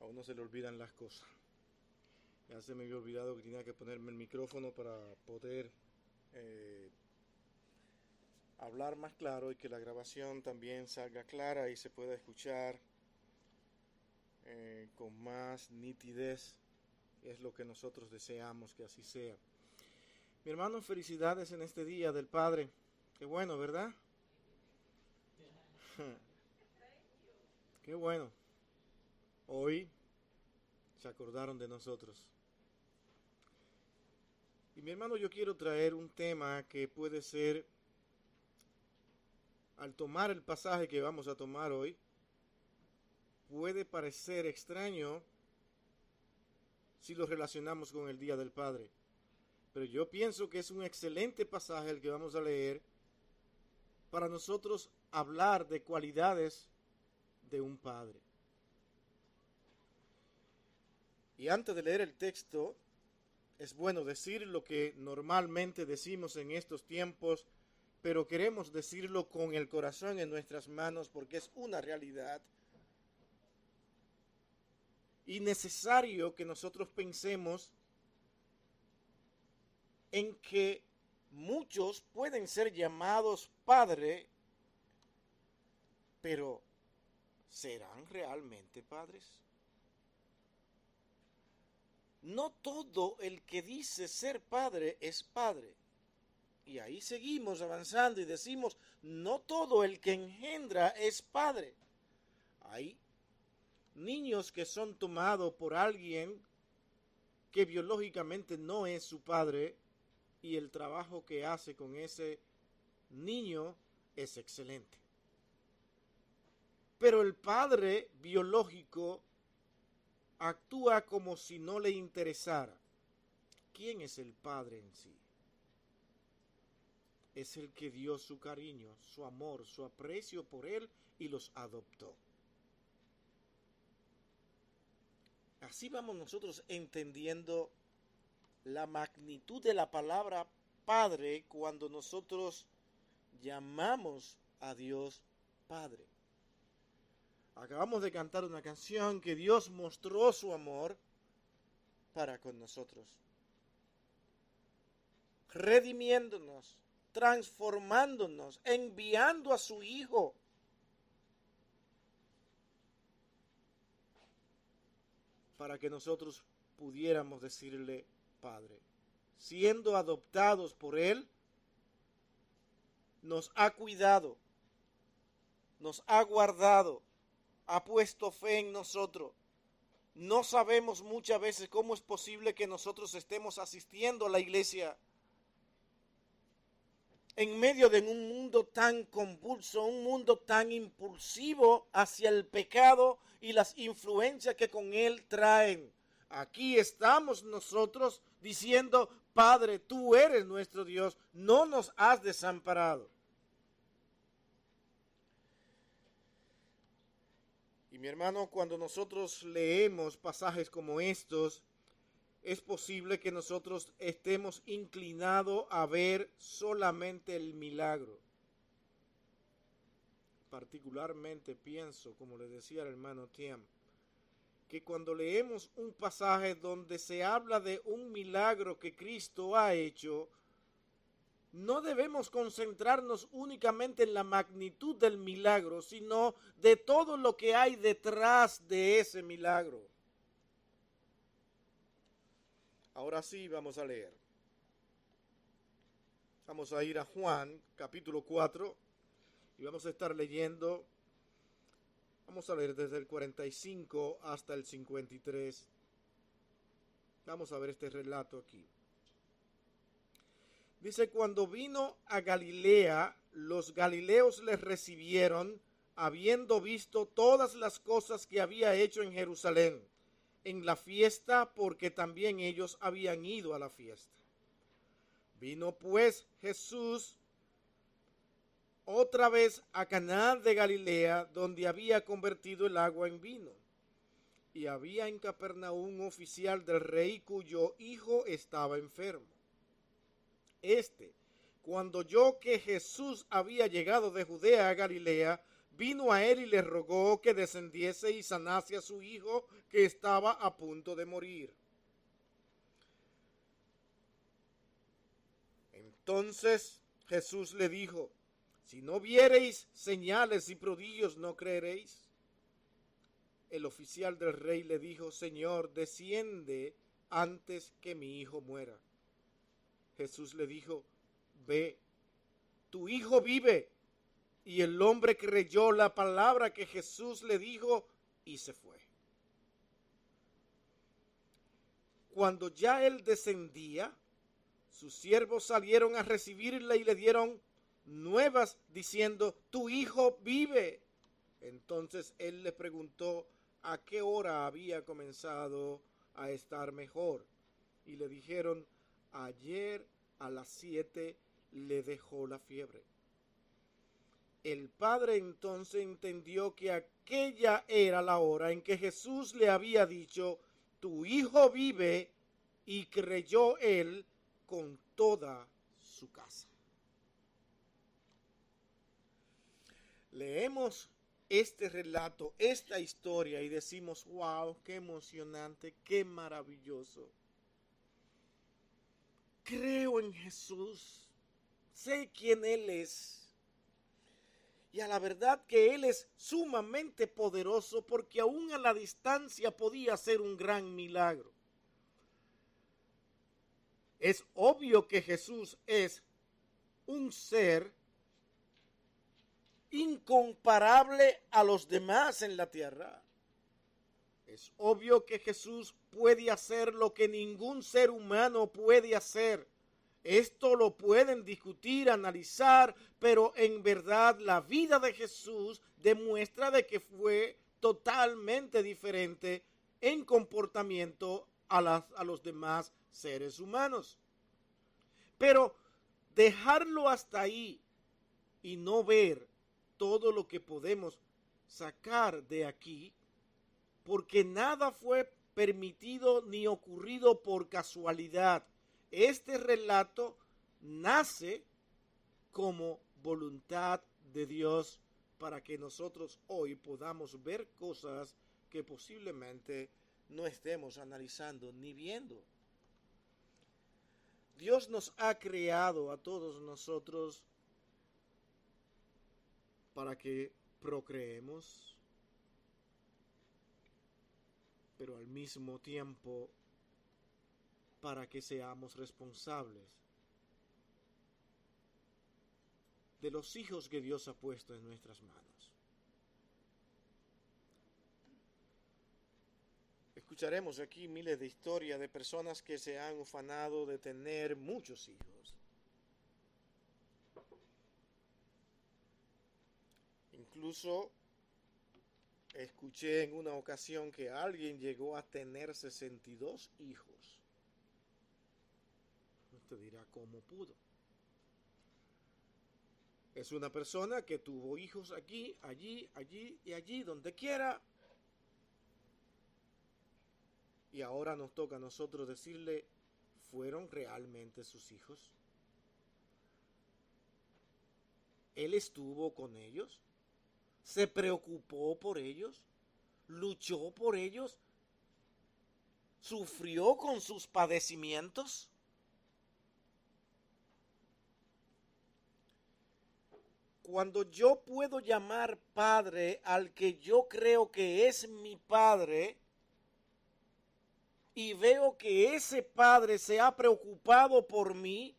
A uno se le olvidan las cosas. Ya se me había olvidado que tenía que ponerme el micrófono para poder eh, hablar más claro y que la grabación también salga clara y se pueda escuchar eh, con más nitidez. Es lo que nosotros deseamos que así sea. Mi hermano, felicidades en este día del Padre. Qué bueno, ¿verdad? Qué bueno. Hoy se acordaron de nosotros. Y mi hermano, yo quiero traer un tema que puede ser, al tomar el pasaje que vamos a tomar hoy, puede parecer extraño si lo relacionamos con el Día del Padre. Pero yo pienso que es un excelente pasaje el que vamos a leer para nosotros hablar de cualidades de un padre. Y antes de leer el texto, es bueno decir lo que normalmente decimos en estos tiempos, pero queremos decirlo con el corazón en nuestras manos porque es una realidad. Y necesario que nosotros pensemos en que muchos pueden ser llamados padre, pero ¿serán realmente padres? No todo el que dice ser padre es padre. Y ahí seguimos avanzando y decimos, no todo el que engendra es padre. Hay niños que son tomados por alguien que biológicamente no es su padre y el trabajo que hace con ese niño es excelente. Pero el padre biológico actúa como si no le interesara. ¿Quién es el padre en sí? Es el que dio su cariño, su amor, su aprecio por él y los adoptó. Así vamos nosotros entendiendo la magnitud de la palabra Padre cuando nosotros llamamos a Dios Padre. Acabamos de cantar una canción que Dios mostró su amor para con nosotros, redimiéndonos, transformándonos, enviando a su Hijo. para que nosotros pudiéramos decirle Padre. Siendo adoptados por Él, nos ha cuidado, nos ha guardado, ha puesto fe en nosotros. No sabemos muchas veces cómo es posible que nosotros estemos asistiendo a la iglesia en medio de un mundo tan convulso, un mundo tan impulsivo hacia el pecado y las influencias que con él traen. Aquí estamos nosotros diciendo, Padre, tú eres nuestro Dios, no nos has desamparado. Mi hermano, cuando nosotros leemos pasajes como estos, es posible que nosotros estemos inclinados a ver solamente el milagro. Particularmente pienso, como le decía el hermano Tiam, que cuando leemos un pasaje donde se habla de un milagro que Cristo ha hecho, no debemos concentrarnos únicamente en la magnitud del milagro, sino de todo lo que hay detrás de ese milagro. Ahora sí vamos a leer. Vamos a ir a Juan capítulo 4 y vamos a estar leyendo, vamos a leer desde el 45 hasta el 53. Vamos a ver este relato aquí. Dice, cuando vino a Galilea, los galileos le recibieron, habiendo visto todas las cosas que había hecho en Jerusalén, en la fiesta, porque también ellos habían ido a la fiesta. Vino pues Jesús otra vez a Caná de Galilea, donde había convertido el agua en vino. Y había en Capernaum un oficial del rey cuyo hijo estaba enfermo. Este, cuando oyó que Jesús había llegado de Judea a Galilea, vino a él y le rogó que descendiese y sanase a su hijo que estaba a punto de morir. Entonces Jesús le dijo, si no viereis señales y prodigios, no creeréis. El oficial del rey le dijo, Señor, desciende antes que mi hijo muera. Jesús le dijo, ve, tu hijo vive. Y el hombre creyó la palabra que Jesús le dijo y se fue. Cuando ya él descendía, sus siervos salieron a recibirle y le dieron nuevas diciendo, tu hijo vive. Entonces él le preguntó a qué hora había comenzado a estar mejor. Y le dijeron, ayer a las siete le dejó la fiebre. El padre entonces entendió que aquella era la hora en que Jesús le había dicho, tu hijo vive, y creyó él con toda su casa. Leemos este relato, esta historia y decimos, wow, qué emocionante, qué maravilloso. Creo en Jesús, sé quién Él es. Y a la verdad que Él es sumamente poderoso porque aún a la distancia podía ser un gran milagro. Es obvio que Jesús es un ser incomparable a los demás en la tierra. Es obvio que Jesús puede hacer lo que ningún ser humano puede hacer. Esto lo pueden discutir, analizar, pero en verdad la vida de Jesús demuestra de que fue totalmente diferente en comportamiento a, los demás seres humanos. Pero dejarlo hasta ahí y no ver todo lo que podemos sacar de aquí, porque nada fue permitido ni ocurrido por casualidad. Este relato nace como voluntad de Dios para que nosotros hoy podamos ver cosas que posiblemente no estemos analizando ni viendo. Dios nos ha creado a todos nosotros para que procreemos, pero al mismo tiempo para que seamos responsables de los hijos que Dios ha puesto en nuestras manos. Escucharemos aquí miles de historias de personas que se han ufanado de tener muchos hijos. Incluso escuché en una ocasión que alguien llegó a tener 62 hijos. Usted dirá, ¿cómo pudo? Es una persona que tuvo hijos aquí, allí, allí y allí, donde quiera. Y ahora nos toca a nosotros decirle, ¿fueron realmente sus hijos? ¿Él estuvo con ellos? Se preocupó por ellos, luchó por ellos, sufrió con sus padecimientos. Cuando yo puedo llamar padre al que yo creo que es mi padre, y veo que ese padre se ha preocupado por mí,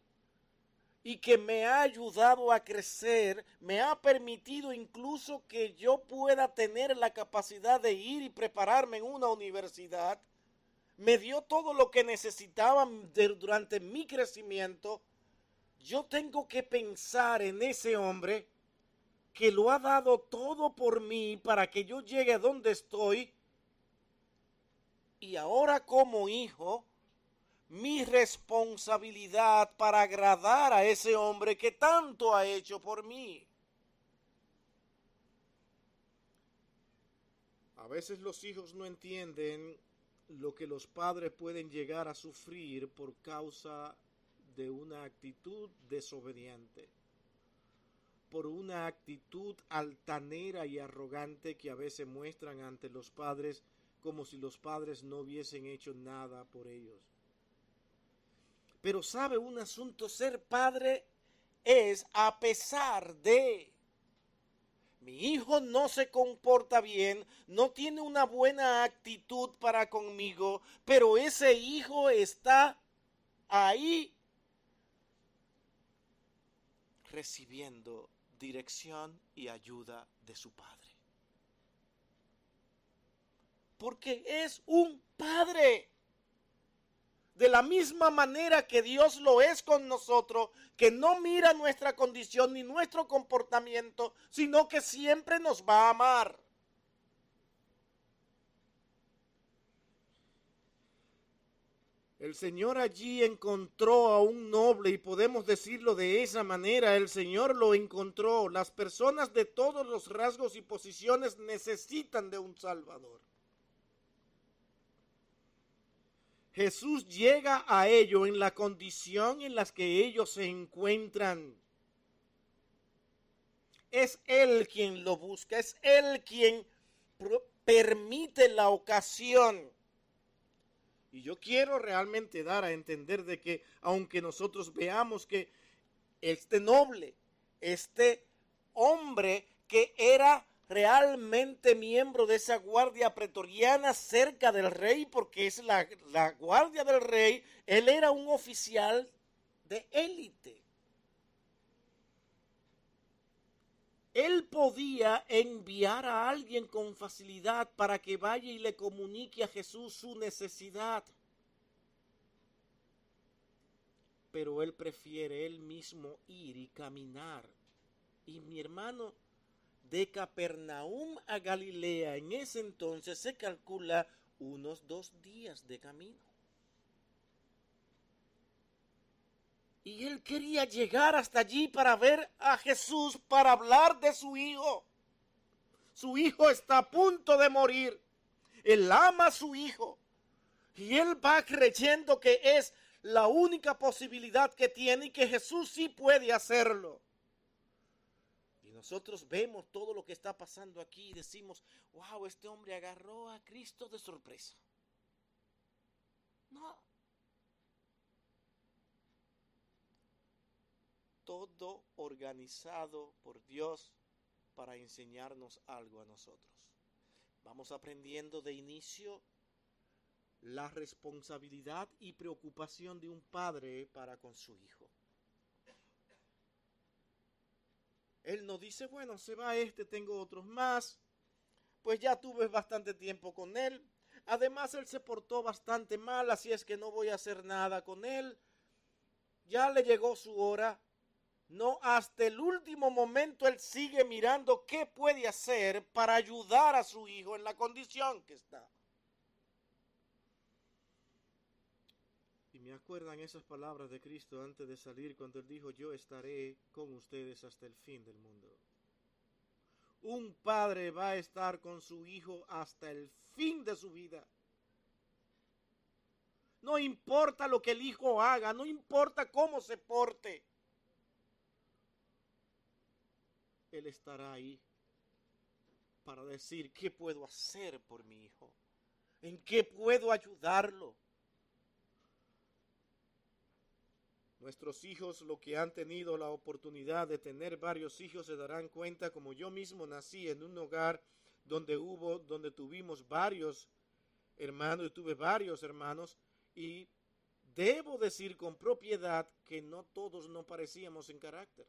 y que me ha ayudado a crecer, me ha permitido incluso que yo pueda tener la capacidad de ir y prepararme en una universidad, me dio todo lo que necesitaba durante mi crecimiento, yo tengo que pensar en ese hombre que lo ha dado todo por mí para que yo llegue a donde estoy. Y ahora como hijo, mi responsabilidad para agradar a ese hombre que tanto ha hecho por mí. A veces los hijos no entienden lo que los padres pueden llegar a sufrir por causa de una actitud desobediente. por una actitud altanera y arrogante que a veces muestran ante los padres como si los padres no hubiesen hecho nada por ellos. Pero sabe un asunto, ser padre es a pesar de mi hijo no se comporta bien, no tiene una buena actitud para conmigo, pero ese hijo está ahí recibiendo dirección y ayuda de su padre. Porque es un padre de la misma manera que Dios lo es con nosotros, que no mira nuestra condición ni nuestro comportamiento, sino que siempre nos va a amar. El Señor allí encontró a un noble y podemos decirlo de esa manera, el Señor lo encontró. Las personas de todos los rasgos y posiciones necesitan de un Salvador. Jesús llega a ellos en la condición en la que ellos se encuentran. Es Él quien lo busca, es Él quien permite la ocasión. Y yo quiero realmente dar a entender de que aunque nosotros veamos que este noble, este hombre que era realmente miembro de esa guardia pretoriana cerca del rey, porque es la, la guardia del rey, él era un oficial de élite. Él podía enviar a alguien con facilidad para que vaya y le comunique a Jesús su necesidad. Pero él prefiere él mismo ir y caminar. Y mi hermano, de Capernaum a Galilea en ese entonces se calcula unos dos días de camino. Y él quería llegar hasta allí para ver a Jesús, para hablar de su hijo. Su hijo está a punto de morir. Él ama a su hijo. Y él va creyendo que es la única posibilidad que tiene y que Jesús sí puede hacerlo. Nosotros vemos todo lo que está pasando aquí y decimos, wow, este hombre agarró a Cristo de sorpresa. No. Todo organizado por Dios para enseñarnos algo a nosotros. Vamos aprendiendo de inicio la responsabilidad y preocupación de un padre para con su hijo. Él no dice, bueno, se va este, tengo otros más. Pues ya tuve bastante tiempo con él. Además, él se portó bastante mal, así es que no voy a hacer nada con él. Ya le llegó su hora. No, hasta el último momento él sigue mirando qué puede hacer para ayudar a su hijo en la condición que está. Me acuerdan esas palabras de Cristo antes de salir cuando él dijo, yo estaré con ustedes hasta el fin del mundo. Un padre va a estar con su hijo hasta el fin de su vida. No importa lo que el hijo haga, no importa cómo se porte. Él estará ahí para decir qué puedo hacer por mi hijo, en qué puedo ayudarlo. Nuestros hijos, lo que han tenido la oportunidad de tener varios hijos, se darán cuenta como yo mismo nací en un hogar donde hubo, donde tuvimos varios hermanos, y tuve varios hermanos, y debo decir con propiedad que no todos no parecíamos en carácter.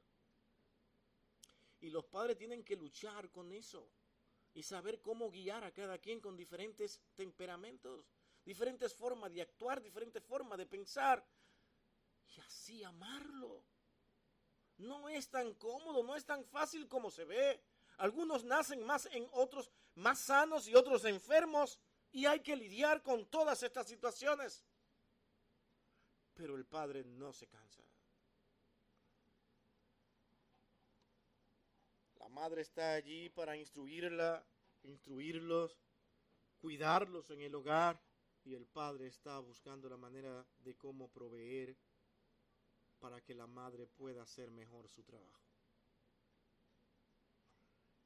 Y los padres tienen que luchar con eso y saber cómo guiar a cada quien con diferentes temperamentos, diferentes formas de actuar, diferentes formas de pensar, y así amarlo. No es tan cómodo, no es tan fácil como se ve. Algunos nacen más en otros más sanos y otros enfermos y hay que lidiar con todas estas situaciones. Pero el Padre no se cansa. La madre está allí para instruirla, instruirlos, cuidarlos en el hogar y el Padre está buscando la manera de cómo proveer para que la madre pueda hacer mejor su trabajo.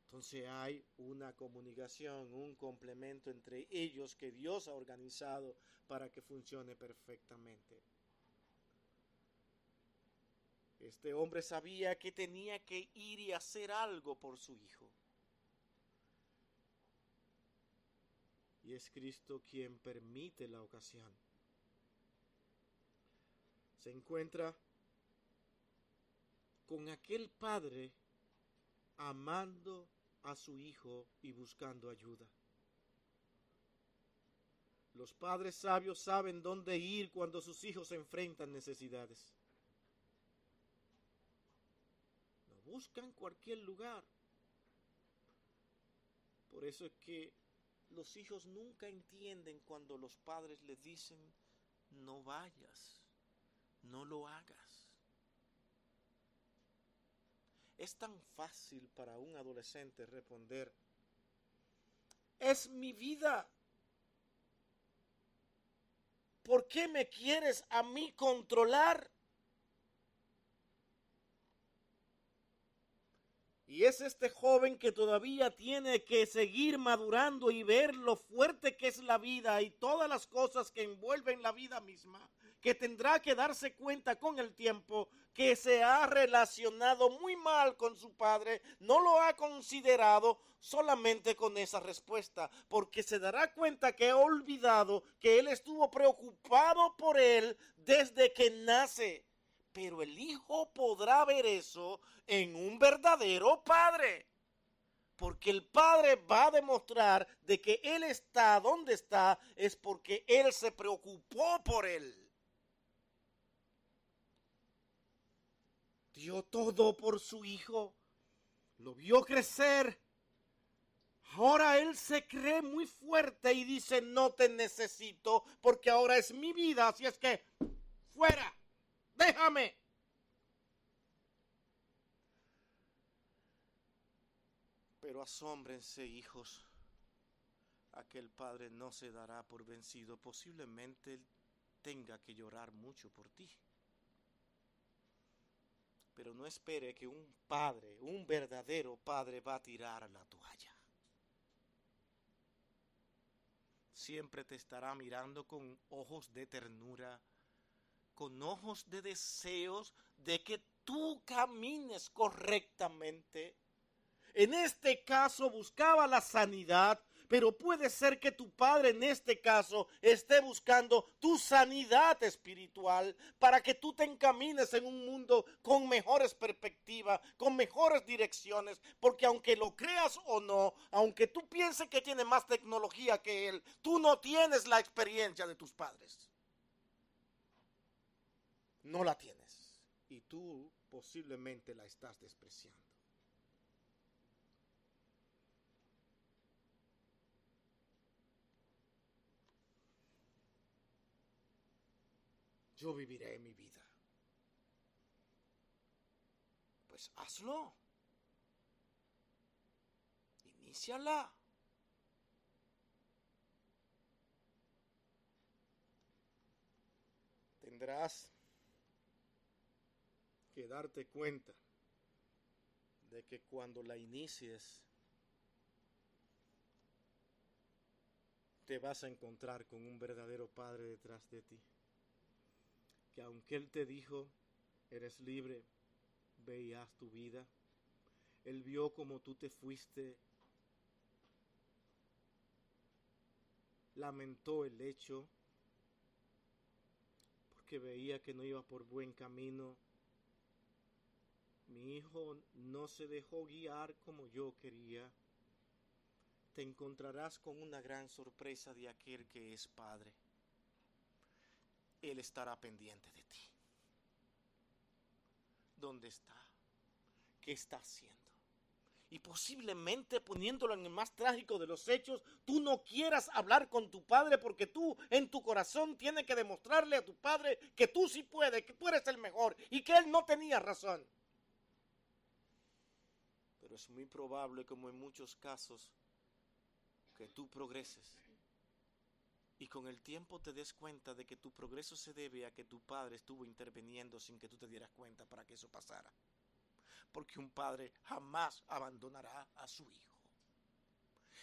Entonces hay una comunicación, un complemento entre ellos que Dios ha organizado para que funcione perfectamente. Este hombre sabía que tenía que ir y hacer algo por su hijo. Y es Cristo quien permite la ocasión. Se encuentra con aquel padre amando a su hijo y buscando ayuda. Los padres sabios saben dónde ir cuando sus hijos enfrentan necesidades. No buscan cualquier lugar. Por eso es que los hijos nunca entienden cuando los padres les dicen, no vayas, no lo hagas. Es tan fácil para un adolescente responder, es mi vida. ¿Por qué me quieres a mí controlar? Y es este joven que todavía tiene que seguir madurando y ver lo fuerte que es la vida y todas las cosas que envuelven la vida misma, que tendrá que darse cuenta con el tiempo que se ha relacionado muy mal con su padre, no lo ha considerado solamente con esa respuesta, porque se dará cuenta que ha olvidado que él estuvo preocupado por él desde que nace pero el hijo podrá ver eso en un verdadero padre. Porque el padre va a demostrar de que él está donde está es porque él se preocupó por él. Dio todo por su hijo. Lo vio crecer. Ahora él se cree muy fuerte y dice, no te necesito porque ahora es mi vida, así es que fuera déjame. Pero asómbrense, hijos, aquel padre no se dará por vencido, posiblemente tenga que llorar mucho por ti. Pero no espere que un padre, un verdadero padre, va a tirar la toalla. Siempre te estará mirando con ojos de ternura, con ojos de deseos de que tú camines correctamente. En este caso buscaba la sanidad, pero puede ser que tu padre en este caso esté buscando tu sanidad espiritual para que tú te encamines en un mundo con mejores perspectivas, con mejores direcciones, porque aunque lo creas o no, aunque tú pienses que tiene más tecnología que él, tú no tienes la experiencia de tus padres no la tienes y tú posiblemente la estás despreciando. Yo viviré mi vida. Pues hazlo. Iníciala. Tendrás darte cuenta de que cuando la inicies te vas a encontrar con un verdadero Padre detrás de ti. Que aunque Él te dijo, eres libre, ve y haz tu vida, Él vio como tú te fuiste, lamentó el hecho, porque veía que no iba por buen camino, mi hijo no se dejó guiar como yo quería, te encontrarás con una gran sorpresa de aquel que es Padre. Él estará pendiente de ti. ¿Dónde está? ¿Qué está haciendo? Y posiblemente poniéndolo en el más trágico de los hechos, tú no quieras hablar con tu padre porque tú en tu corazón tienes que demostrarle a tu padre que tú sí puedes, que tú eres el mejor y que él no tenía razón. Pero es muy probable, como en muchos casos, que tú progreses. Y con el tiempo te des cuenta de que tu progreso se debe a que tu padre estuvo interviniendo sin que tú te dieras cuenta para que eso pasara. porque un padre jamás abandonará a su hijo.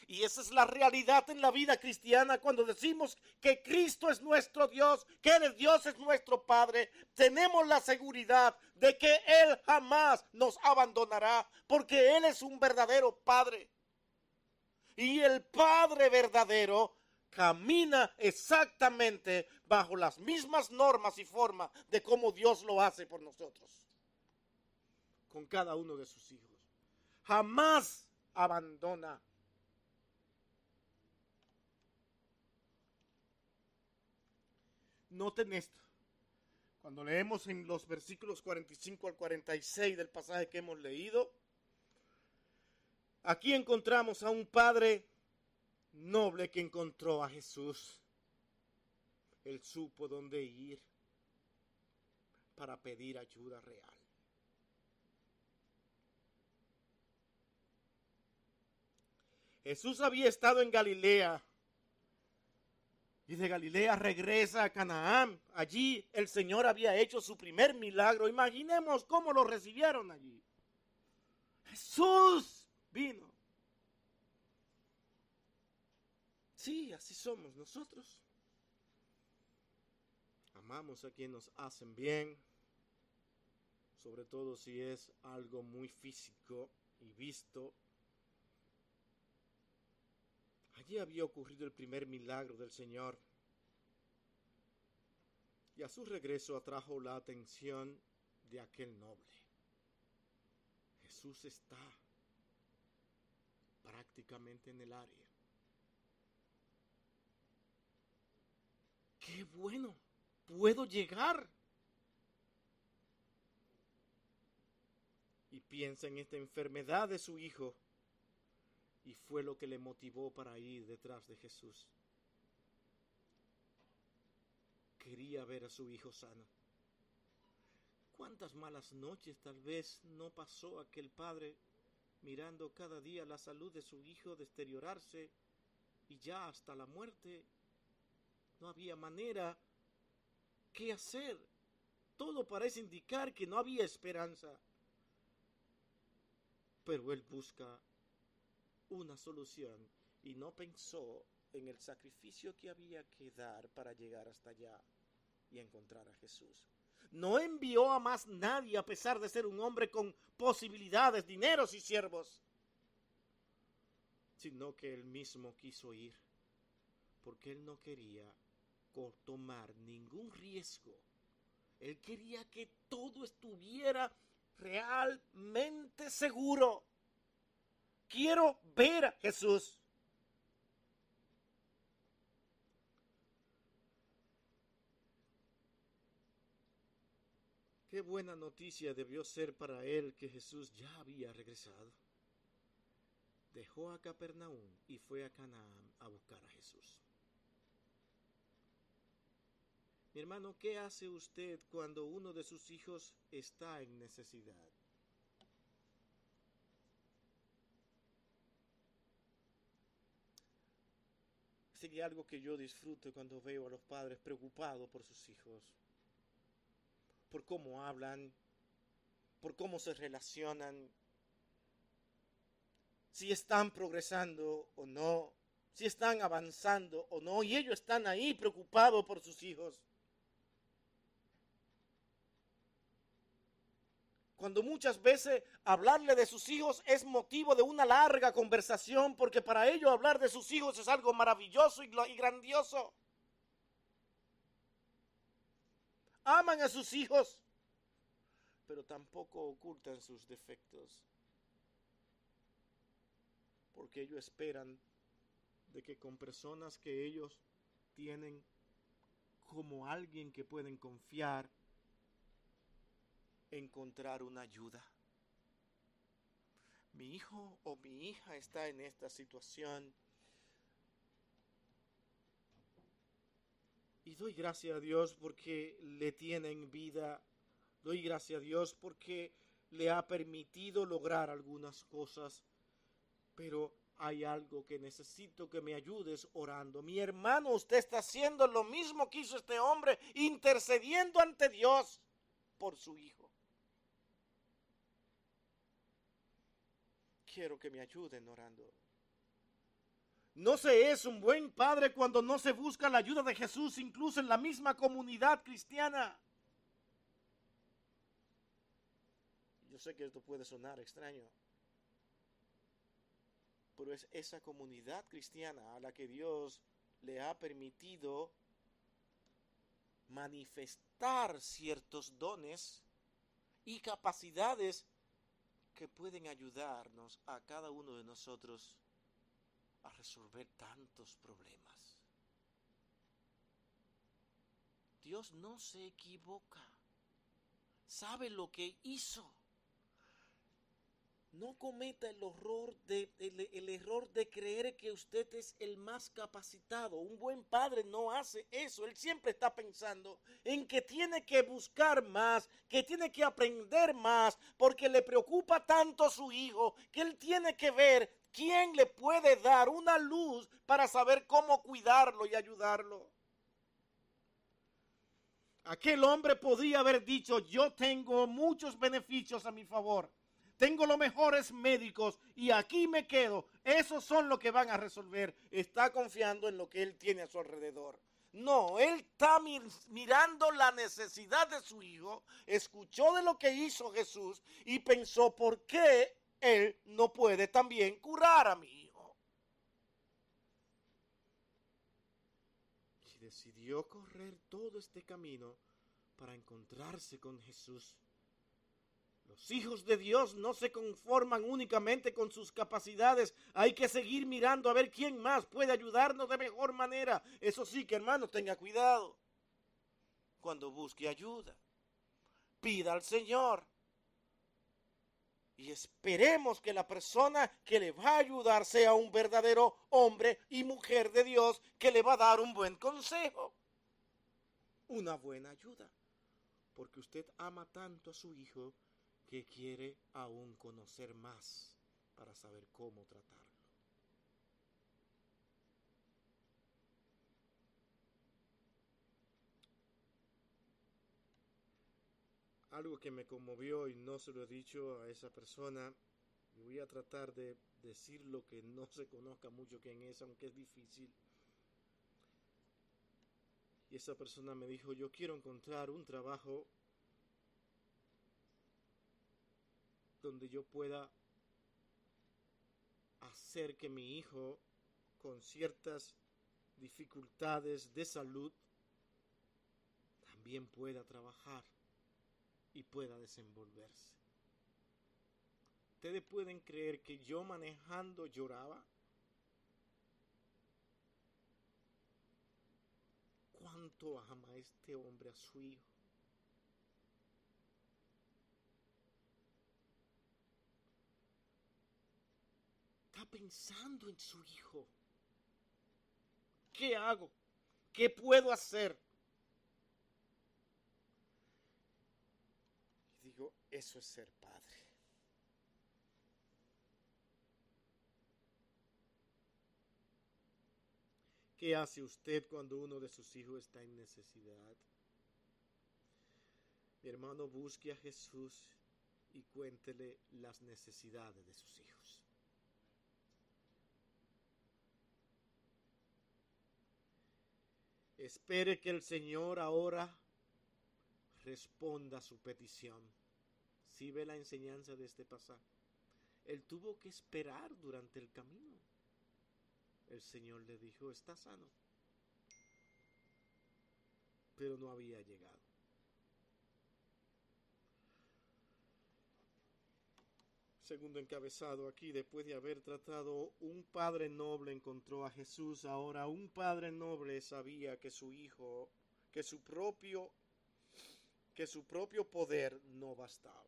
Y esa es la realidad en la vida cristiana cuando decimos que Cristo es nuestro Dios, que Él Dios, es nuestro Padre. Tenemos la seguridad de que Él jamás nos abandonará porque Él es un verdadero Padre. Y el Padre verdadero camina exactamente bajo las mismas normas y formas de cómo Dios lo hace por nosotros. Con cada uno de sus hijos. Jamás abandona Noten esto. Cuando leemos en los versículos 45 al 46 del pasaje que hemos leído, aquí encontramos a un padre noble que encontró a Jesús. Él supo dónde ir para pedir ayuda real. Jesús había estado en Galilea y de Galilea regresa a Canaán. Allí el Señor había hecho su primer milagro. Imaginemos cómo lo recibieron allí. Jesús vino. Sí, así somos nosotros. Amamos a quienes nos hacen bien, sobre todo si es algo muy físico y visto Allí había ocurrido el primer milagro del Señor. Y a su regreso atrajo la atención de aquel noble. Jesús está prácticamente en el área. ¡Qué bueno! Puedo llegar. Y piensa en esta enfermedad de su hijo y fue lo que le motivó para ir detrás de Jesús. Quería ver a su hijo sano. ¿Cuántas malas noches tal vez no pasó aquel padre mirando cada día la salud de su hijo deteriorarse y ya hasta la muerte? No había manera qué hacer. Todo parece indicar que no había esperanza. Pero él busca una solución y no pensó en el sacrificio que había que dar para llegar hasta allá y encontrar a Jesús. No envió a más nadie a pesar de ser un hombre con posibilidades, dineros y siervos, sino que él mismo quiso ir, porque él no quería tomar ningún riesgo. Él quería que todo estuviera realmente seguro. Quiero ver a Jesús. Qué buena noticia debió ser para él que Jesús ya había regresado. Dejó a Capernaum y fue a Canaán a buscar a Jesús. Mi hermano, ¿qué hace usted cuando uno de sus hijos está en necesidad? Sigue algo que yo disfruto cuando veo a los padres preocupados por sus hijos, por cómo hablan, por cómo se relacionan, si están progresando o no, si están avanzando o no, y ellos están ahí preocupados por sus hijos. Cuando muchas veces hablarle de sus hijos es motivo de una larga conversación, porque para ellos hablar de sus hijos es algo maravilloso y grandioso. Aman a sus hijos, pero tampoco ocultan sus defectos, porque ellos esperan de que con personas que ellos tienen como alguien que pueden confiar, encontrar una ayuda. Mi hijo o mi hija está en esta situación. Y doy gracias a Dios porque le tienen vida. Doy gracias a Dios porque le ha permitido lograr algunas cosas. Pero hay algo que necesito que me ayudes orando. Mi hermano, usted está haciendo lo mismo que hizo este hombre, intercediendo ante Dios por su hijo. Quiero que me ayuden orando. No se es un buen padre cuando no se busca la ayuda de Jesús, incluso en la misma comunidad cristiana. Yo sé que esto puede sonar extraño, pero es esa comunidad cristiana a la que Dios le ha permitido manifestar ciertos dones y capacidades que pueden ayudarnos a cada uno de nosotros a resolver tantos problemas. Dios no se equivoca, sabe lo que hizo no cometa el horror de el, error de creer que usted es el más capacitado. Un buen padre no hace eso. Él siempre está pensando en que tiene que buscar más, que tiene que aprender más, porque le preocupa tanto a su hijo que él tiene que ver quién le puede dar una luz para saber cómo cuidarlo y ayudarlo. Aquel hombre podía haber dicho, yo tengo muchos beneficios a mi favor tengo los mejores médicos y aquí me quedo. Esos son los que van a resolver. Está confiando en lo que él tiene a su alrededor. No, él está mirando la necesidad de su hijo, escuchó de lo que hizo Jesús y pensó, ¿por qué él no puede también curar a mi hijo? Y decidió correr todo este camino para encontrarse con Jesús los hijos de Dios no se conforman únicamente con sus capacidades. Hay que seguir mirando a ver quién más puede ayudarnos de mejor manera. Eso sí que hermano, tenga cuidado. Cuando busque ayuda, pida al Señor. Y esperemos que la persona que le va a ayudar sea un verdadero hombre y mujer de Dios que le va a dar un buen consejo. Una buena ayuda. Porque usted ama tanto a su hijo que quiere aún conocer más para saber cómo tratarlo. Algo que me conmovió y no se lo he dicho a esa persona, voy a tratar de decir lo que no se conozca mucho quién es, aunque es difícil. Y esa persona me dijo, yo quiero encontrar un trabajo donde yo pueda hacer que mi hijo con ciertas dificultades de salud también pueda trabajar y pueda desenvolverse. Ustedes pueden creer que yo manejando lloraba. ¿Cuánto ama este hombre a su hijo? Pensando en su hijo. ¿Qué hago? ¿Qué puedo hacer? Y digo, eso es ser padre. ¿Qué hace usted cuando uno de sus hijos está en necesidad? Mi hermano, busque a Jesús y cuéntele las necesidades de sus hijos. Espere que el Señor ahora responda a su petición. Si ve la enseñanza de este pasaje. Él tuvo que esperar durante el camino. El Señor le dijo, está sano. Pero no había llegado. Segundo encabezado aquí, después de haber tratado un padre noble encontró a Jesús, ahora un padre noble sabía que su hijo, que su propio, que su propio poder no bastaba.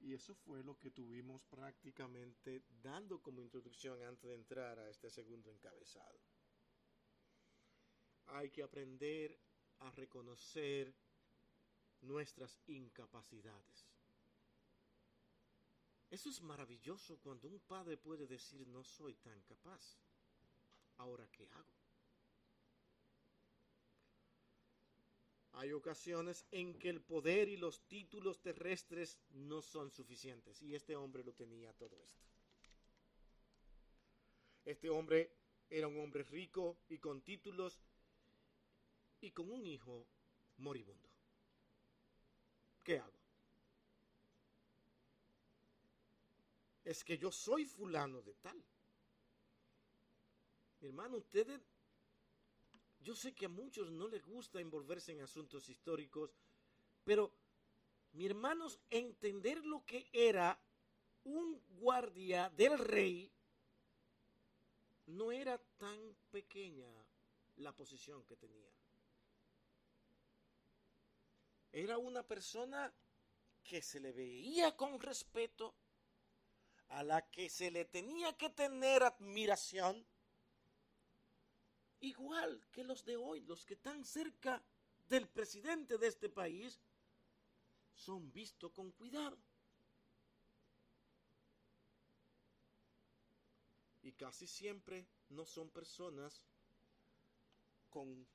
Y eso fue lo que tuvimos prácticamente dando como introducción antes de entrar a este segundo encabezado. Hay que aprender a reconocer nuestras incapacidades. Eso es maravilloso cuando un padre puede decir no soy tan capaz. Ahora, ¿qué hago? Hay ocasiones en que el poder y los títulos terrestres no son suficientes. Y este hombre lo tenía todo esto. Este hombre era un hombre rico y con títulos y con un hijo moribundo. ¿Qué hago? Es que yo soy fulano de tal. Mi hermano, ustedes yo sé que a muchos no les gusta envolverse en asuntos históricos, pero, mi hermanos, entender lo que era un guardia del rey no era tan pequeña la posición que tenía. Era una persona que se le veía con respeto, a la que se le tenía que tener admiración, igual que los de hoy, los que están cerca del presidente de este país, son vistos con cuidado. Y casi siempre no son personas con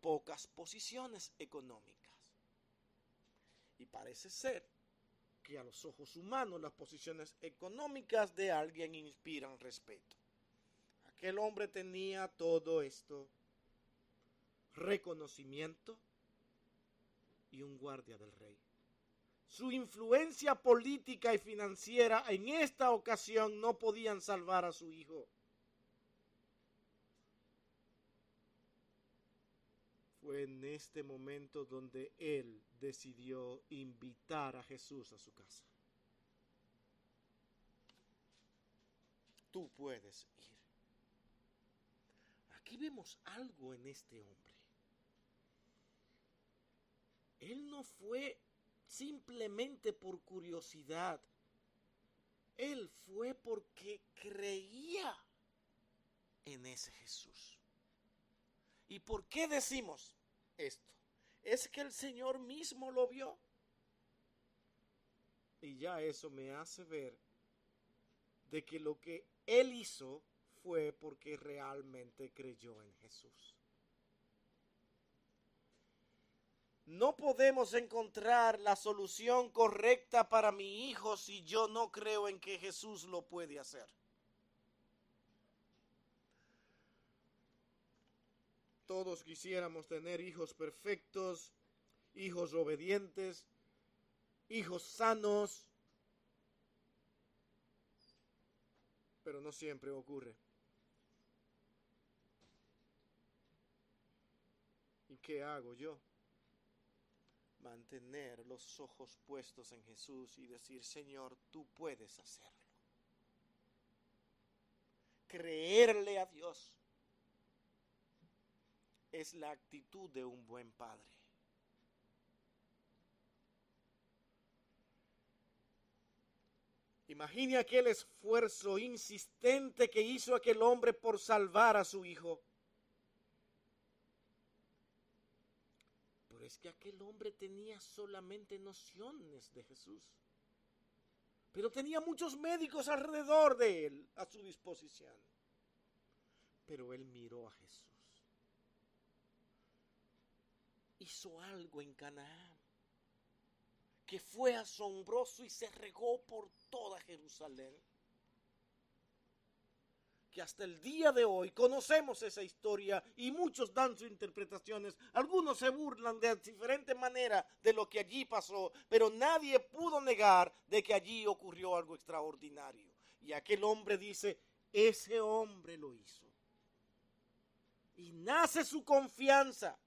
pocas posiciones económicas. Y parece ser que a los ojos humanos las posiciones económicas de alguien inspiran respeto. Aquel hombre tenía todo esto, reconocimiento y un guardia del rey. Su influencia política y financiera en esta ocasión no podían salvar a su hijo. Fue en este momento donde él decidió invitar a Jesús a su casa. Tú puedes ir. Aquí vemos algo en este hombre. Él no fue simplemente por curiosidad. Él fue porque creía en ese Jesús. ¿Y por qué decimos esto? Es que el Señor mismo lo vio. Y ya eso me hace ver de que lo que Él hizo fue porque realmente creyó en Jesús. No podemos encontrar la solución correcta para mi hijo si yo no creo en que Jesús lo puede hacer. Todos quisiéramos tener hijos perfectos, hijos obedientes, hijos sanos, pero no siempre ocurre. ¿Y qué hago yo? Mantener los ojos puestos en Jesús y decir, Señor, tú puedes hacerlo. Creerle a Dios es la actitud de un buen padre. Imagine aquel esfuerzo insistente que hizo aquel hombre por salvar a su hijo. es que aquel hombre tenía solamente nociones de Jesús. Pero tenía muchos médicos alrededor de él a su disposición. Pero él miró a Jesús. Hizo algo en Canaán que fue asombroso y se regó por toda Jerusalén que hasta el día de hoy conocemos esa historia y muchos dan sus interpretaciones. Algunos se burlan de diferente manera de lo que allí pasó, pero nadie pudo negar de que allí ocurrió algo extraordinario. Y aquel hombre dice, ese hombre lo hizo. Y nace su confianza.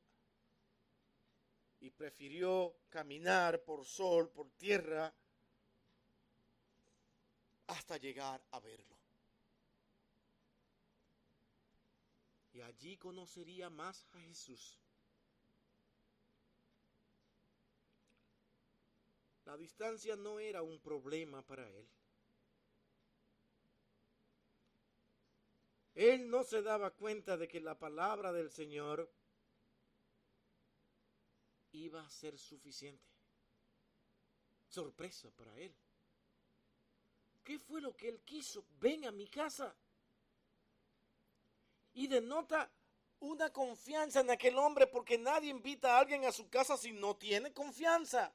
Y prefirió caminar por sol, por tierra, hasta llegar a verlo. y allí conocería más a Jesús. La distancia no era un problema para él. Él no se daba cuenta de que la palabra del Señor iba a ser suficiente. Sorpresa para él. ¿Qué fue lo que él quiso? Ven a mi casa y denota una confianza en aquel hombre porque nadie invita a alguien a su casa si no tiene confianza.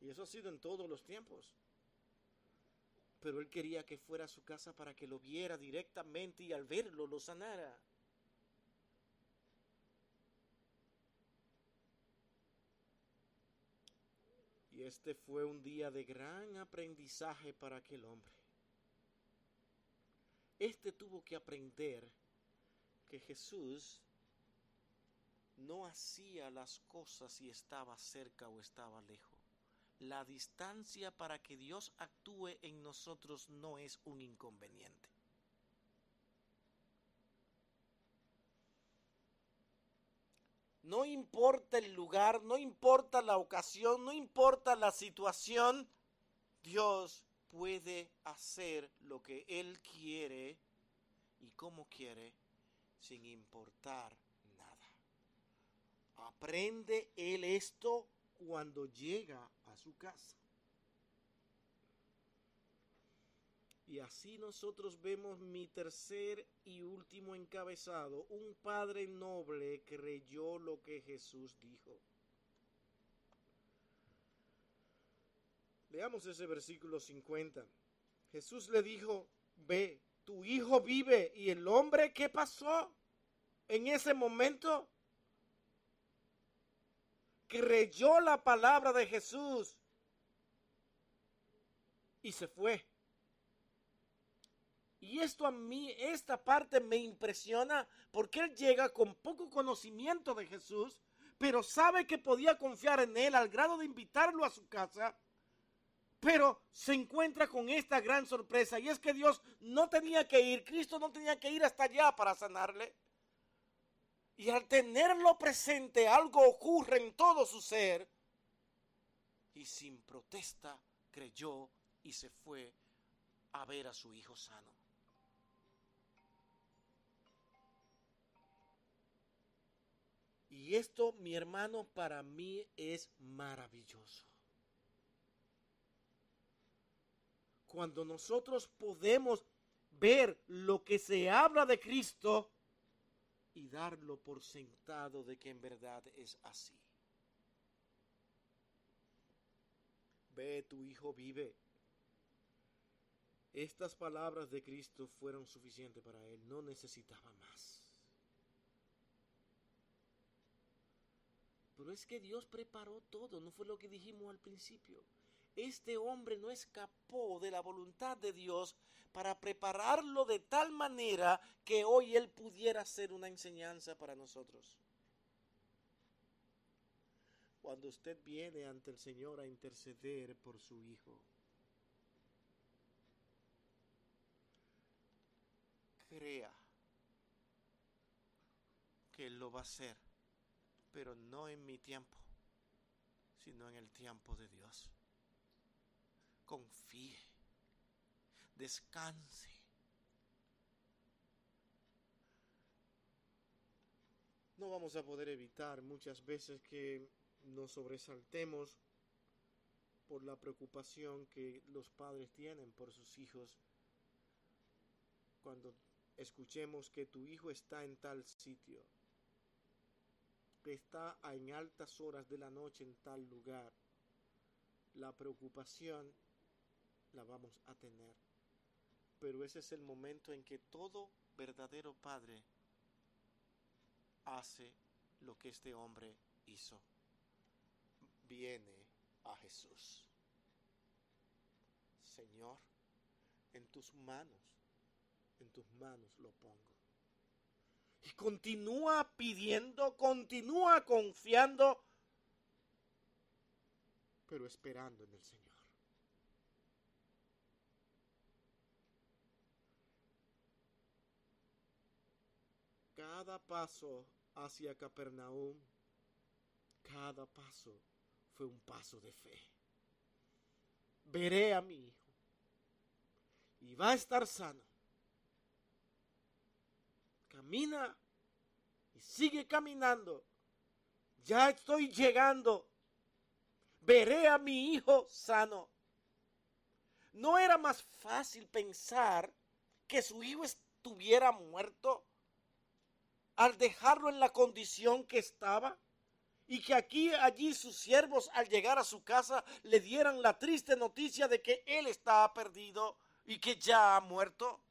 Y eso ha sido en todos los tiempos. Pero él quería que fuera a su casa para que lo viera directamente y al verlo lo sanara. Este fue un día de gran aprendizaje para aquel hombre. Este tuvo que aprender que Jesús no hacía las cosas si estaba cerca o estaba lejos. La distancia para que Dios actúe en nosotros no es un inconveniente. No importa el lugar, no importa la ocasión, no importa la situación, Dios puede hacer lo que Él quiere y como quiere sin importar nada. Aprende él esto cuando llega a su casa. Y así nosotros vemos mi tercer y último encabezado. Un padre noble creyó lo que Jesús dijo. Leamos ese versículo 50. Jesús le dijo, ve, tu hijo vive. ¿Y el hombre qué pasó en ese momento? Creyó la palabra de Jesús y se fue. Y esto a mí, esta parte me impresiona porque él llega con poco conocimiento de Jesús, pero sabe que podía confiar en él al grado de invitarlo a su casa pero se encuentra con esta gran sorpresa y es que Dios no tenía que ir, Cristo no tenía que ir hasta allá para sanarle. Y al tenerlo presente algo ocurre en todo su ser y sin protesta creyó y se fue a ver a su hijo sano. Y esto, mi hermano, para mí es maravilloso. cuando nosotros podemos ver lo que se habla de Cristo y darlo por sentado de que en verdad es así. Ve, tu hijo vive. Estas palabras de Cristo fueron suficientes para él, no necesitaba más. Pero es que Dios preparó todo, no fue lo que dijimos al principio este hombre no escapó de la voluntad de Dios para prepararlo de tal manera que hoy él pudiera ser una enseñanza para nosotros. Cuando usted viene ante el Señor a interceder por su hijo, crea que Él lo va a hacer, pero no en mi tiempo, sino en el tiempo de Dios confíe, descanse. No vamos a poder evitar muchas veces que nos sobresaltemos por la preocupación que los padres tienen por sus hijos cuando escuchemos que tu hijo está en tal sitio, que está en altas horas de la noche en tal lugar. La preocupación la vamos a tener. Pero ese es el momento en que todo verdadero padre hace lo que este hombre hizo. Viene a Jesús. Señor, en tus manos, en tus manos lo pongo. Y continúa pidiendo, continúa confiando, pero esperando en el Señor. cada paso hacia Capernaum, cada paso fue un paso de fe. Veré a mi hijo y va a estar sano. Camina y sigue caminando. Ya estoy llegando. Veré a mi hijo sano. ¿No era más fácil pensar que su hijo estuviera muerto? al dejarlo en la condición que estaba? Y que aquí, allí sus siervos al llegar a su casa le dieran la triste noticia de que él estaba perdido y que ya ha muerto.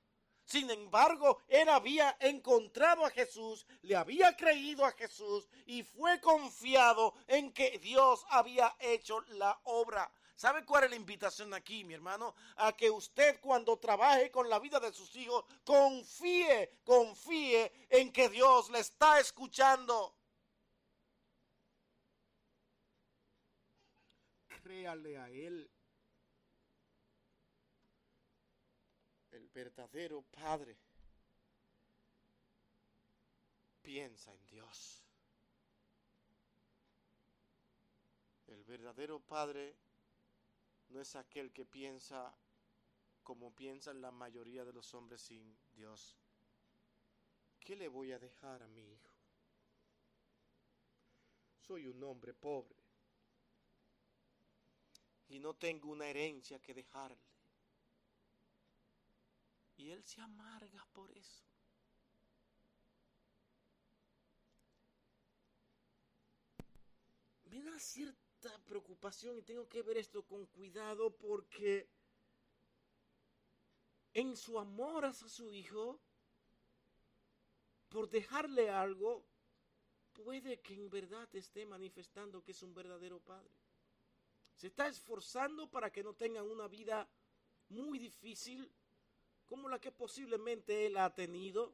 Sin embargo, él había encontrado a Jesús, le había creído a Jesús y fue confiado en que Dios había hecho la obra. ¿Sabe cuál es la invitación aquí, mi hermano? A que usted cuando trabaje con la vida de sus hijos, confíe, confíe en que Dios le está escuchando. Créale a Él. Verdadero Padre piensa en Dios. El verdadero Padre no es aquel que piensa como piensan la mayoría de los hombres sin Dios. ¿Qué le voy a dejar a mi hijo? Soy un hombre pobre y no tengo una herencia que dejarle. Y él se amarga por eso. Me da cierta preocupación y tengo que ver esto con cuidado porque en su amor hacia su hijo, por dejarle algo, puede que en verdad esté manifestando que es un verdadero padre. Se está esforzando para que no tengan una vida muy difícil como la que posiblemente él ha tenido.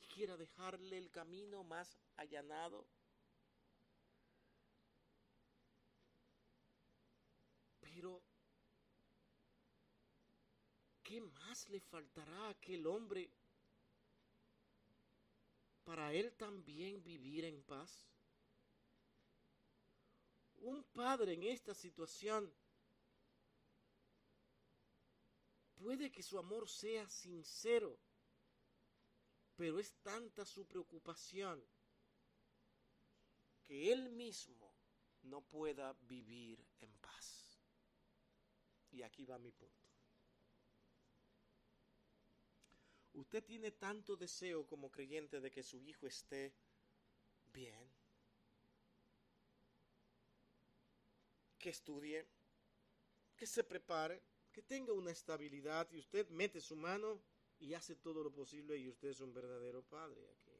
Y quiera dejarle el camino más allanado. Pero, ¿qué más le faltará a aquel hombre para él también vivir en paz? Un padre en esta situación puede que su amor sea sincero, pero es tanta su preocupación que él mismo no pueda vivir en paz. Y aquí va mi punto. Usted tiene tanto deseo como creyente de que su hijo esté bien, que estudie, que se prepare, que tenga una estabilidad y usted mete su mano y hace todo lo posible y usted es un verdadero padre aquí.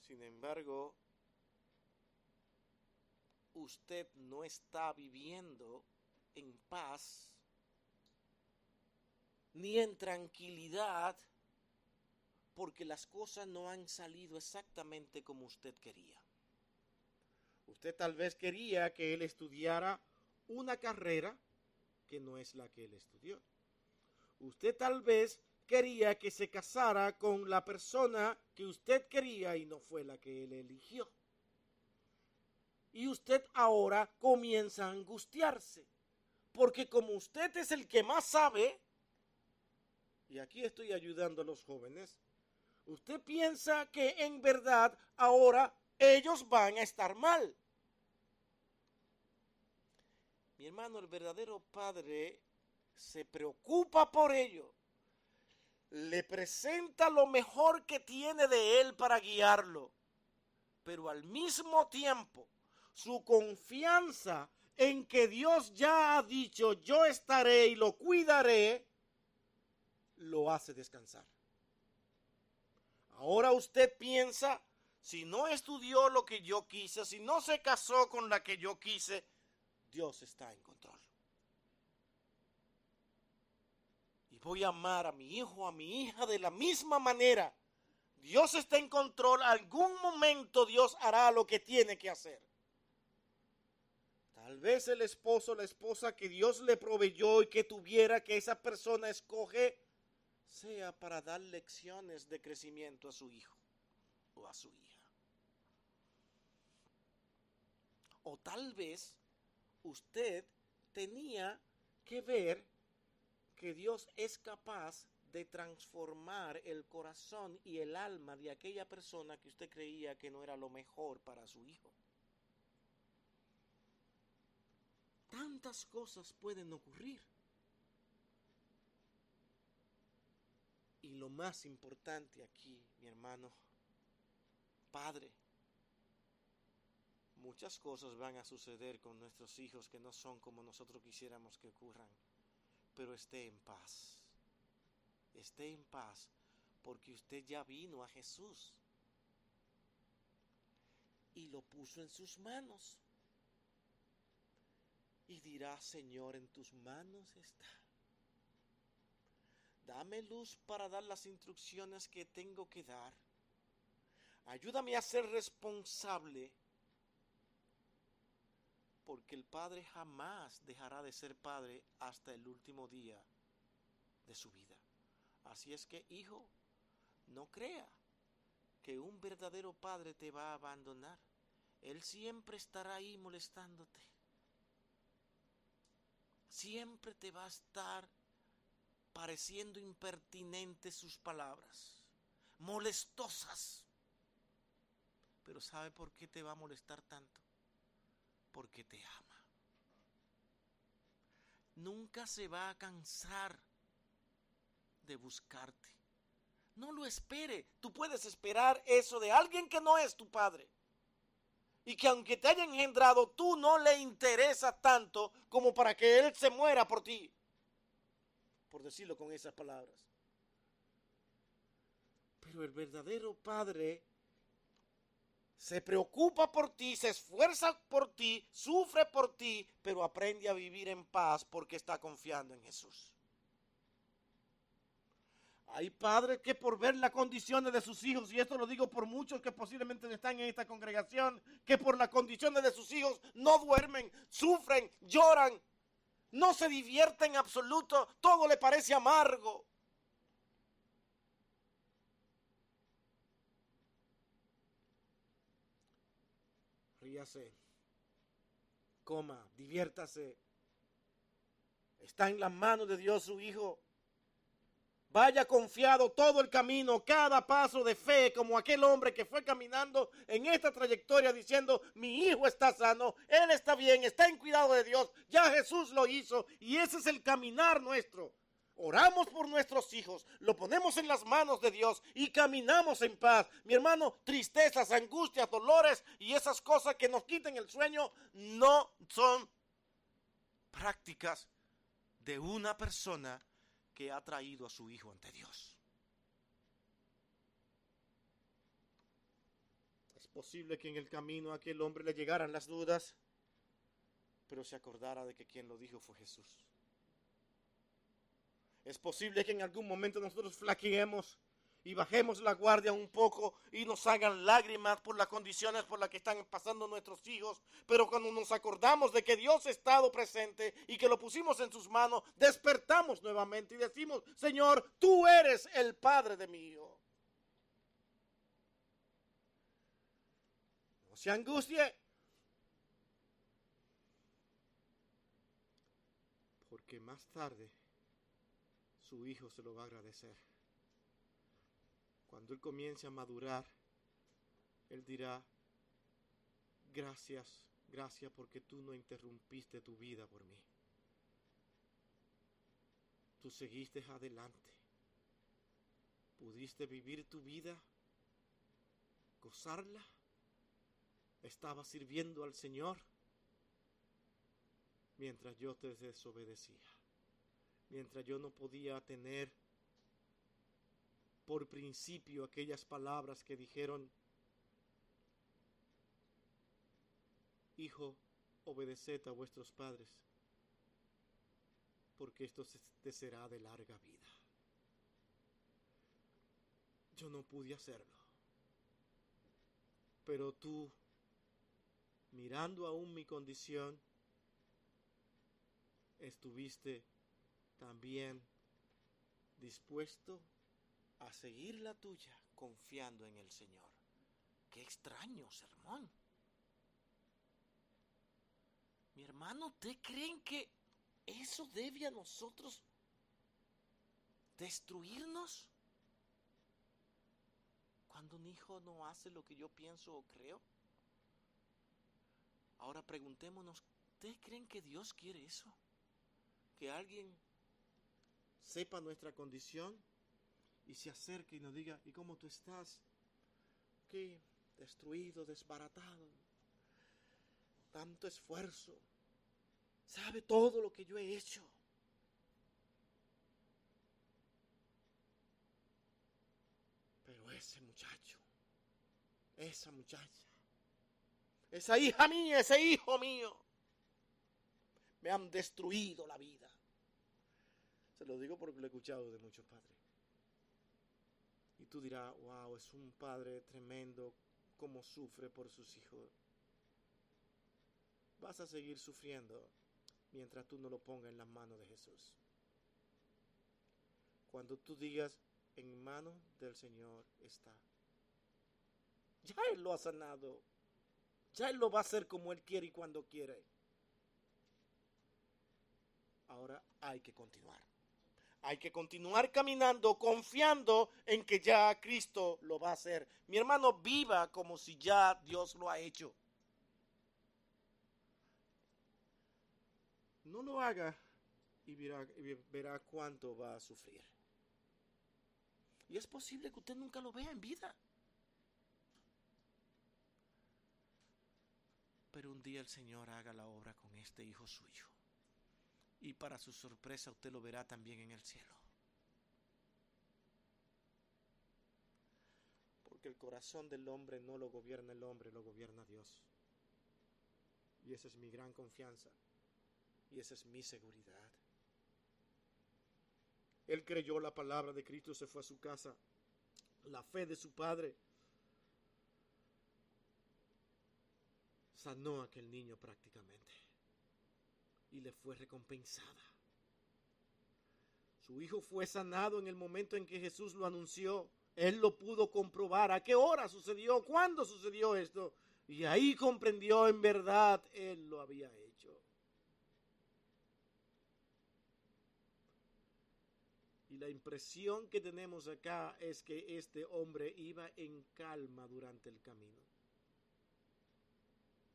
Sin embargo, usted no está viviendo en paz ni en tranquilidad porque las cosas no han salido exactamente como usted quería. Usted tal vez quería que él estudiara una carrera que no es la que él estudió. Usted tal vez quería que se casara con la persona que usted quería y no fue la que él eligió y usted ahora comienza a angustiarse. Porque como usted es el que más sabe, y aquí estoy ayudando a los jóvenes, usted piensa que en verdad ahora ellos van a estar mal. Mi hermano, el verdadero padre se preocupa por ello. Le presenta lo mejor que tiene de él para guiarlo. Pero al mismo tiempo su confianza en que Dios ya ha dicho, yo estaré y lo cuidaré, lo hace descansar. Ahora usted piensa, si no estudió lo que yo quise, si no se casó con la que yo quise, Dios está en control. Y voy a amar a mi hijo, a mi hija de la misma manera. Dios está en control, algún momento Dios hará lo que tiene que hacer. Tal vez el esposo, la esposa que Dios le proveyó y que tuviera que esa persona escoge, sea para dar lecciones de crecimiento a su hijo o a su hija. O tal vez usted tenía que ver que Dios es capaz de transformar el corazón y el alma de aquella persona que usted creía que no era lo mejor para su hijo. Tantas cosas pueden ocurrir. Y lo más importante aquí, mi hermano, Padre, muchas cosas van a suceder con nuestros hijos que no son como nosotros quisiéramos que ocurran, pero esté en paz. Esté en paz porque usted ya vino a Jesús y lo puso en sus manos. Y dirá, Señor, en tus manos está. Dame luz para dar las instrucciones que tengo que dar. Ayúdame a ser responsable. Porque el Padre jamás dejará de ser Padre hasta el último día de su vida. Así es que, hijo, no crea que un verdadero Padre te va a abandonar. Él siempre estará ahí molestándote. Siempre te va a estar pareciendo impertinentes sus palabras, molestosas. Pero ¿sabe por qué te va a molestar tanto? Porque te ama. Nunca se va a cansar de buscarte. No lo espere. Tú puedes esperar eso de alguien que no es tu padre y que aunque te haya engendrado, tú no le interesa tanto como para que Él se muera por ti. Por decirlo con esas palabras. Pero el verdadero Padre se preocupa por ti, se esfuerza por ti, sufre por ti, pero aprende a vivir en paz porque está confiando en Jesús. Hay padres que por ver las condiciones de sus hijos, y esto lo digo por muchos que posiblemente están en esta congregación, que por las condiciones de sus hijos no duermen, sufren, lloran, no se divierten en absoluto, todo le parece amargo. Ríase, coma, diviértase. Está en las manos de Dios su hijo. Vaya confiado todo el camino, cada paso de fe, como aquel hombre que fue caminando en esta trayectoria diciendo, mi hijo está sano, él está bien, está en cuidado de Dios, ya Jesús lo hizo y ese es el caminar nuestro. Oramos por nuestros hijos, lo ponemos en las manos de Dios y caminamos en paz. Mi hermano, tristezas, angustias, dolores y esas cosas que nos quiten el sueño no son prácticas de una persona que ha traído a su hijo ante Dios. Es posible que en el camino a aquel hombre le llegaran las dudas, pero se acordara de que quien lo dijo fue Jesús. Es posible que en algún momento nosotros flaqueemos y bajemos la guardia un poco y nos hagan lágrimas por las condiciones por las que están pasando nuestros hijos. Pero cuando nos acordamos de que Dios ha estado presente y que lo pusimos en sus manos, despertamos nuevamente y decimos, Señor, tú eres el Padre de mi. No se angustie. Porque más tarde su hijo se lo va a agradecer. Cuando Él comience a madurar, Él dirá, gracias, gracias porque tú no interrumpiste tu vida por mí. Tú seguiste adelante. Pudiste vivir tu vida, gozarla. Estaba sirviendo al Señor mientras yo te desobedecía. Mientras yo no podía tener por principio aquellas palabras que dijeron, Hijo, obedeced a vuestros padres, porque esto te será de larga vida. Yo no pude hacerlo, pero tú, mirando aún mi condición, estuviste también dispuesto a seguir la tuya confiando en el Señor. Qué extraño sermón. Mi hermano, ¿ustedes creen que eso debe a nosotros destruirnos? Cuando un hijo no hace lo que yo pienso o creo. Ahora preguntémonos, ¿ustedes creen que Dios quiere eso? Que alguien sepa nuestra condición y se acerque y nos diga, ¿y cómo tú estás? Aquí, destruido, desbaratado. Tanto esfuerzo. Sabe todo lo que yo he hecho. Pero ese muchacho, esa muchacha, esa hija mía, ese hijo mío, me han destruido la vida. Se lo digo porque lo he escuchado de muchos padres. Y tú dirás, wow, es un padre tremendo, como sufre por sus hijos. Vas a seguir sufriendo mientras tú no lo pongas en las manos de Jesús. Cuando tú digas, en manos del Señor está. Ya Él lo ha sanado. Ya Él lo va a hacer como Él quiere y cuando quiere. Ahora hay que continuar. Hay que continuar caminando confiando en que ya Cristo lo va a hacer. Mi hermano, viva como si ya Dios lo ha hecho. No lo haga y verá, verá cuánto va a sufrir. Y es posible que usted nunca lo vea en vida. Pero un día el Señor haga la obra con este hijo suyo y para su sorpresa usted lo verá también en el cielo. Porque el corazón del hombre no lo gobierna el hombre, lo gobierna Dios. Y esa es mi gran confianza. Y esa es mi seguridad. Él creyó la palabra de Cristo, se fue a su casa. La fe de su padre sanó a aquel niño prácticamente y le fue recompensada. Su hijo fue sanado en el momento en que Jesús lo anunció. Él lo pudo comprobar. ¿A qué hora sucedió? ¿Cuándo sucedió esto? Y ahí comprendió en verdad, Él lo había hecho. Y la impresión que tenemos acá es que este hombre iba en calma durante el camino.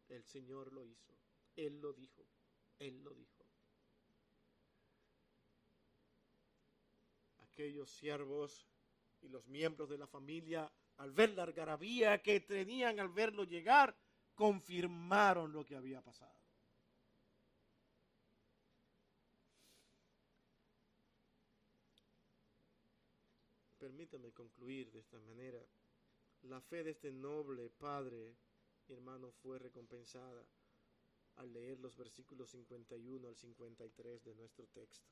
El Señor lo hizo. Él lo dijo. Él lo dijo. Aquellos siervos y los miembros de la familia, al ver la algarabía que tenían al verlo llegar, confirmaron lo que había pasado. Permítame concluir de esta manera. La fe de este noble padre, mi hermano, fue recompensada al leer los versículos 51 al 53 de nuestro texto.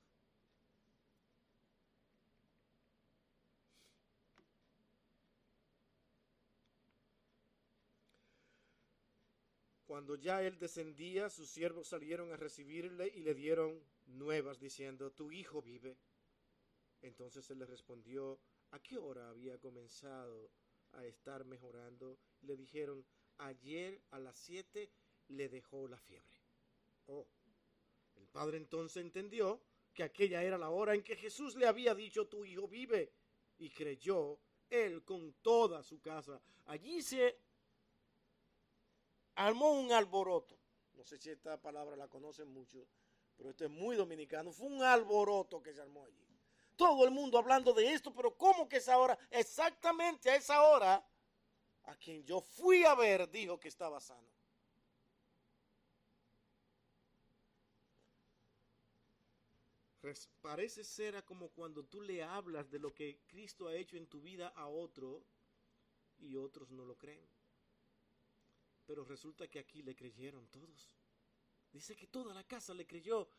Cuando ya él descendía, sus siervos salieron a recibirle y le dieron nuevas diciendo, tu hijo vive. Entonces él le respondió, ¿a qué hora había comenzado a estar mejorando? Le dijeron, ayer a las siete le dejó la fiebre. Oh, el padre entonces entendió que aquella era la hora en que Jesús le había dicho, tu hijo vive, y creyó él con toda su casa. Allí se armó un alboroto. No sé si esta palabra la conocen mucho, pero esto es muy dominicano. Fue un alboroto que se armó allí. Todo el mundo hablando de esto, pero ¿cómo que esa hora? Exactamente a esa hora, a quien yo fui a ver, dijo que estaba sano. Parece ser como cuando tú le hablas de lo que Cristo ha hecho en tu vida a otro y otros no lo creen. Pero resulta que aquí le creyeron todos. Dice que toda la casa le creyó.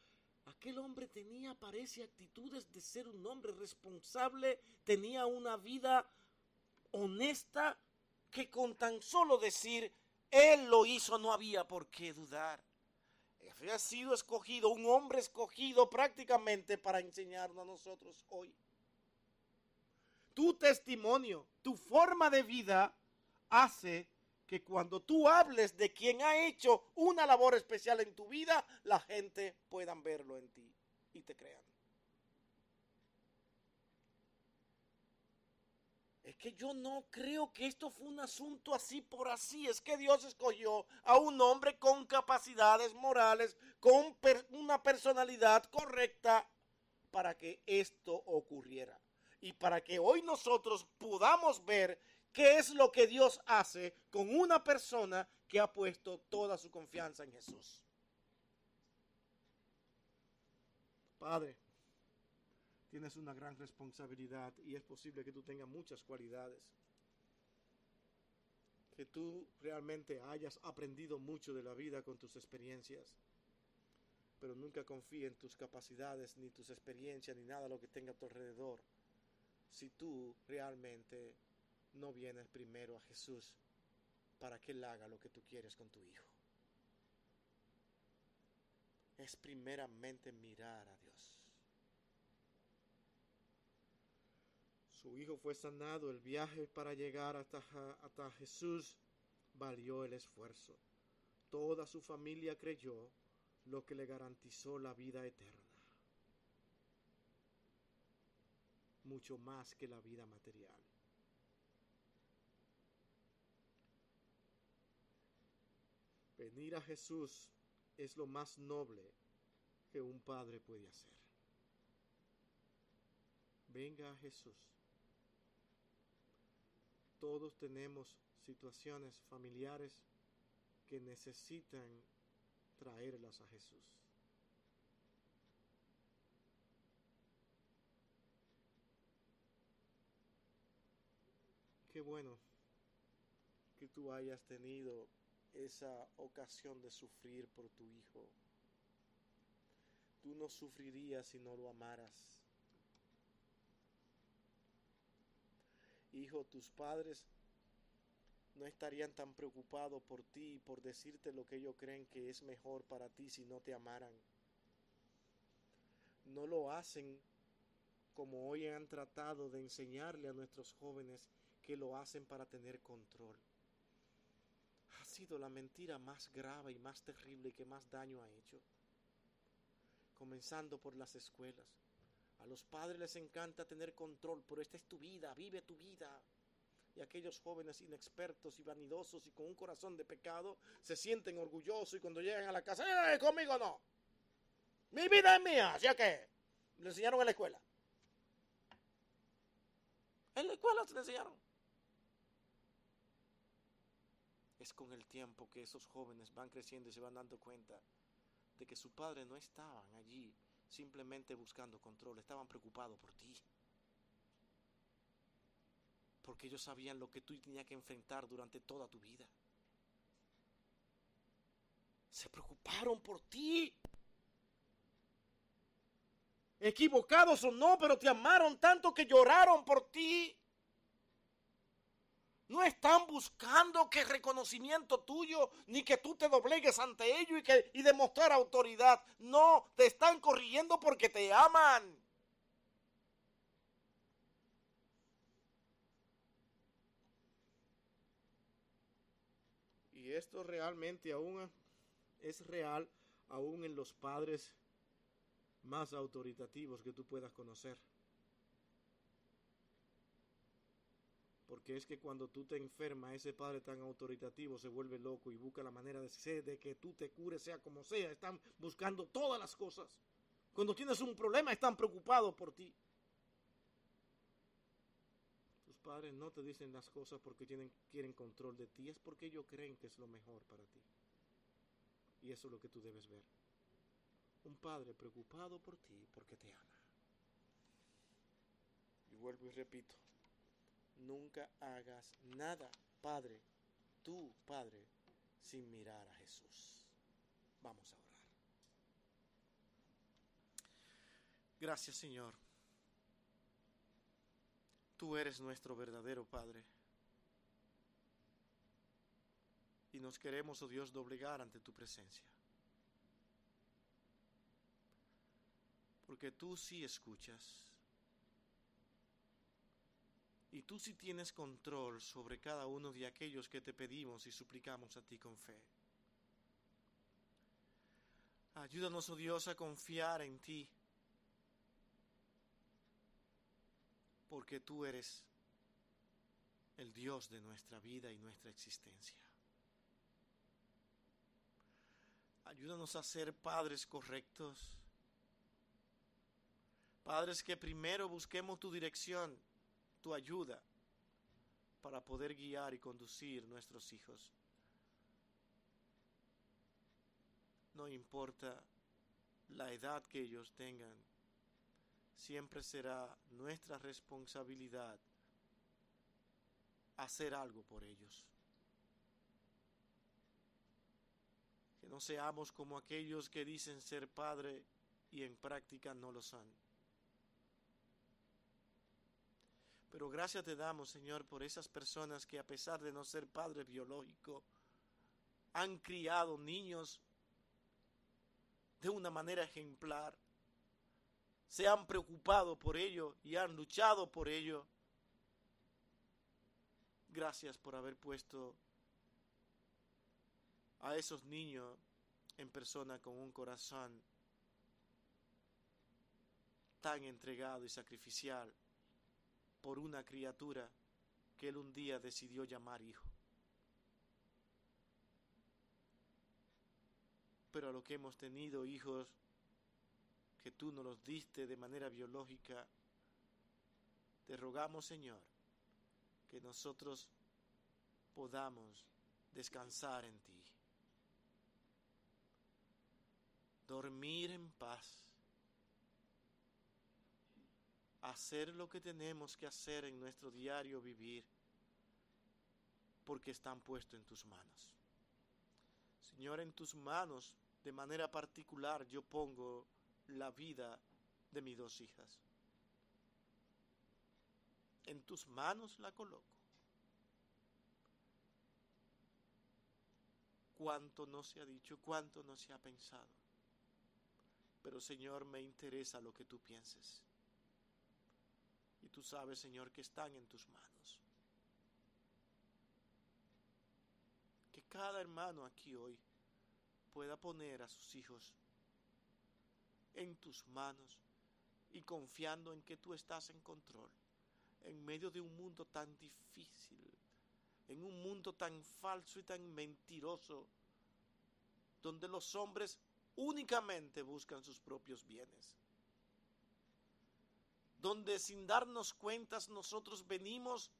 Aquel hombre tenía, parece, actitudes de ser un hombre responsable, tenía una vida honesta que con tan solo decir, Él lo hizo, no había por qué dudar había sido escogido, un hombre escogido prácticamente para enseñarnos a nosotros hoy. Tu testimonio, tu forma de vida hace que cuando tú hables de quien ha hecho una labor especial en tu vida, la gente puedan verlo en ti y te crean. Que yo no creo que esto fue un asunto así por así. Es que Dios escogió a un hombre con capacidades morales, con una personalidad correcta para que esto ocurriera. y para que hoy nosotros podamos ver qué es lo que Dios hace con una persona que ha puesto toda su confianza en Jesús. Padre, tienes una gran responsabilidad y es posible que tú tengas muchas cualidades. Que tú realmente hayas aprendido mucho de la vida con tus experiencias. Pero nunca confíe en tus capacidades, ni tus experiencias, ni nada lo que tenga a tu alrededor. Si tú realmente no vienes primero a Jesús para que Él haga lo que tú quieres con tu hijo. Es primeramente mirar a Dios. Su hijo fue sanado, el viaje para llegar hasta, Jesús valió el esfuerzo. Toda su familia creyó lo que le garantizó la vida eterna. Mucho más que la vida material. Venir a Jesús es lo más noble que un padre puede hacer. Venga a Jesús. Todos tenemos situaciones familiares que necesitan traerlas a Jesús. Qué bueno que tú hayas tenido esa ocasión de sufrir por tu hijo. Tú no sufrirías si no lo amaras. Hijo, tus padres no estarían tan preocupados por ti y por decirte lo que ellos creen que es mejor para ti si no te amaran. No lo hacen como hoy han tratado de enseñarle a nuestros jóvenes que lo hacen para tener control ha sido la mentira más grave y más terrible que más daño ha hecho. Comenzando por las escuelas. A los padres les encanta tener control, pero esta es tu vida, vive tu vida. Y aquellos jóvenes inexpertos y vanidosos y con un corazón de pecado se sienten orgullosos y cuando llegan a la casa, ¡eh, conmigo no! Mi vida es mía, ¿ya que? Le enseñaron en la escuela. En la escuela se le enseñaron. es con el tiempo que esos jóvenes van creciendo y se van dando cuenta de que sus padres no estaban allí simplemente buscando control, estaban preocupados por ti. Porque ellos sabían lo que tú tenías que enfrentar durante toda tu vida. Se preocuparon por ti. Equivocados o no, pero te amaron tanto que lloraron por ti. No están buscando que reconocimiento tuyo, ni que tú te doblegues ante ellos y, y demostrar autoridad. No, te están corrigiendo porque te aman. Y esto realmente aún es real aún en los padres más autoritativos que tú puedas conocer. Porque es que cuando tú te enfermas, ese padre tan autoritativo se vuelve loco y busca la manera de, de que tú te cures, sea como sea. Están buscando todas las cosas. Cuando tienes un problema, están preocupados por ti. Tus padres no te dicen las cosas porque tienen, quieren control de ti, es porque ellos creen que es lo mejor para ti. Y eso es lo que tú debes ver. Un padre preocupado por ti porque te ama. Y vuelvo y repito, nunca hagas nada, Padre, tú, Padre, sin mirar a Jesús. Vamos a orar. Gracias, Señor. Tú eres nuestro verdadero Padre. Y nos queremos, oh Dios, doblegar ante tu presencia. Porque tú sí escuchas y tú sí tienes control sobre cada uno de aquellos que te pedimos y suplicamos a ti con fe. Ayúdanos, oh Dios, a confiar en ti, porque tú eres el Dios de nuestra vida y nuestra existencia. Ayúdanos a ser padres correctos Padres, que primero busquemos tu dirección, tu ayuda, para poder guiar y conducir nuestros hijos. No importa la edad que ellos tengan, siempre será nuestra responsabilidad hacer algo por ellos. Que no seamos como aquellos que dicen ser padre y en práctica no lo son. Pero gracias te damos, Señor, por esas personas que a pesar de no ser padre biológico, han criado niños de una manera ejemplar, se han preocupado por ello y han luchado por ello. Gracias por haber puesto a esos niños en persona con un corazón tan entregado y sacrificial por una criatura que él un día decidió llamar hijo. Pero a lo que hemos tenido hijos que tú nos los diste de manera biológica, te rogamos Señor que nosotros podamos descansar en ti, dormir en paz hacer lo que tenemos que hacer en nuestro diario vivir, porque están puestos en tus manos. Señor, en tus manos, de manera particular, yo pongo la vida de mis dos hijas. En tus manos la coloco. Cuánto no se ha dicho, cuánto no se ha pensado. Pero Señor, me interesa lo que tú pienses. Y tú sabes, Señor, que están en tus manos. Que cada hermano aquí hoy pueda poner a sus hijos en tus manos y confiando en que tú estás en control en medio de un mundo tan difícil, en un mundo tan falso y tan mentiroso, donde los hombres únicamente buscan sus propios bienes donde sin darnos cuentas nosotros venimos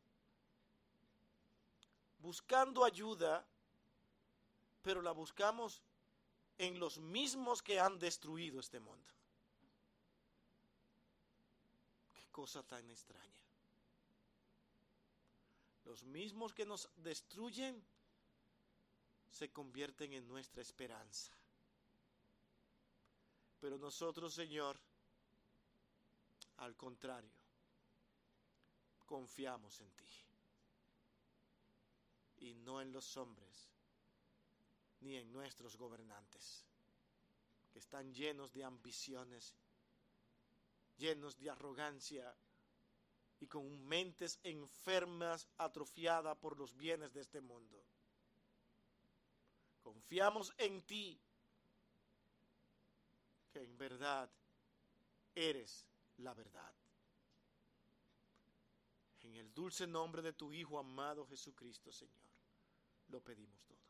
buscando ayuda, pero la buscamos en los mismos que han destruido este mundo. Qué cosa tan extraña. Los mismos que nos destruyen se convierten en nuestra esperanza. Pero nosotros, Señor, al contrario, confiamos en ti y no en los hombres ni en nuestros gobernantes, que están llenos de ambiciones, llenos de arrogancia y con mentes enfermas, atrofiadas por los bienes de este mundo. Confiamos en ti, que en verdad eres la verdad. En el dulce nombre de tu Hijo amado Jesucristo, Señor, lo pedimos todo.